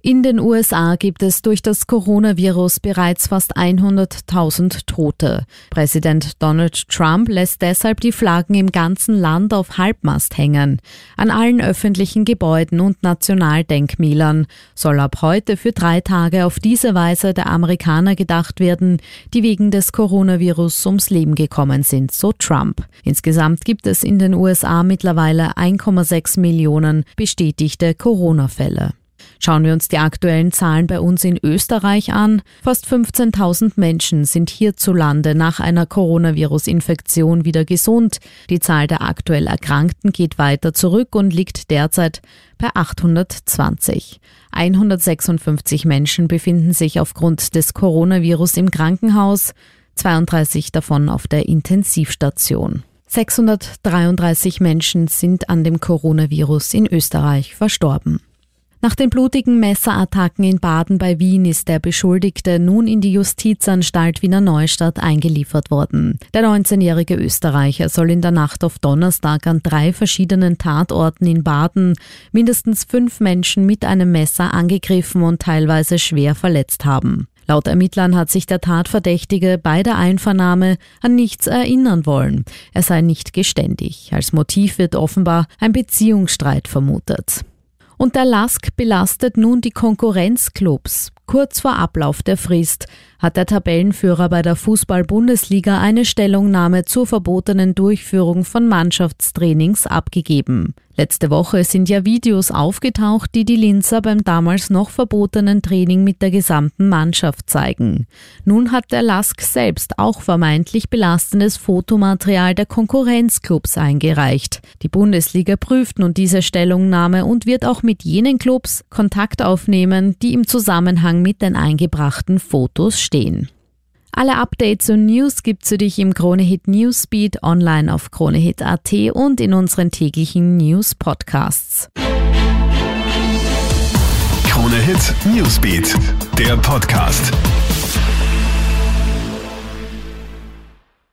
In den USA gibt es durch das Coronavirus bereits fast 100.000 Tote. Präsident Donald Trump lässt deshalb die Flaggen im ganzen Land auf Halbmast hängen. An allen öffentlichen Gebäuden und Nationaldenkmälern soll ab heute für drei Tage auf diese Weise der Amerikaner gedacht werden, die wegen des Coronavirus ums Leben gekommen sind, so Trump. Insgesamt gibt es in den USA mittlerweile 1,6 Millionen bestätigte Corona-Fälle. Schauen wir uns die aktuellen Zahlen bei uns in Österreich an. Fast 15.000 Menschen sind hierzulande nach einer Coronavirus-Infektion wieder gesund. Die Zahl der aktuell Erkrankten geht weiter zurück und liegt derzeit bei 820. 156 Menschen befinden sich aufgrund des Coronavirus im Krankenhaus, 32 davon auf der Intensivstation. 633 Menschen sind an dem Coronavirus in Österreich verstorben. Nach den blutigen Messerattacken in Baden bei Wien ist der Beschuldigte nun in die Justizanstalt Wiener Neustadt eingeliefert worden. Der 19-jährige Österreicher soll in der Nacht auf Donnerstag an drei verschiedenen Tatorten in Baden mindestens fünf Menschen mit einem Messer angegriffen und teilweise schwer verletzt haben. Laut Ermittlern hat sich der Tatverdächtige bei der Einvernahme an nichts erinnern wollen. Er sei nicht geständig. Als Motiv wird offenbar ein Beziehungsstreit vermutet. Und der Lask belastet nun die Konkurrenzclubs. Kurz vor Ablauf der Frist hat der Tabellenführer bei der Fußball-Bundesliga eine Stellungnahme zur verbotenen Durchführung von Mannschaftstrainings abgegeben. Letzte Woche sind ja Videos aufgetaucht, die die Linzer beim damals noch verbotenen Training mit der gesamten Mannschaft zeigen. Nun hat der Lask selbst auch vermeintlich belastendes Fotomaterial der Konkurrenzclubs eingereicht. Die Bundesliga prüft nun diese Stellungnahme und wird auch mit jenen Clubs Kontakt aufnehmen, die im Zusammenhang mit den eingebrachten Fotos stehen. Alle Updates und News gibt's für dich im Kronehit Newsbeat online auf kronehit.at und in unseren täglichen News Podcasts. Kronehit Newsbeat, der Podcast.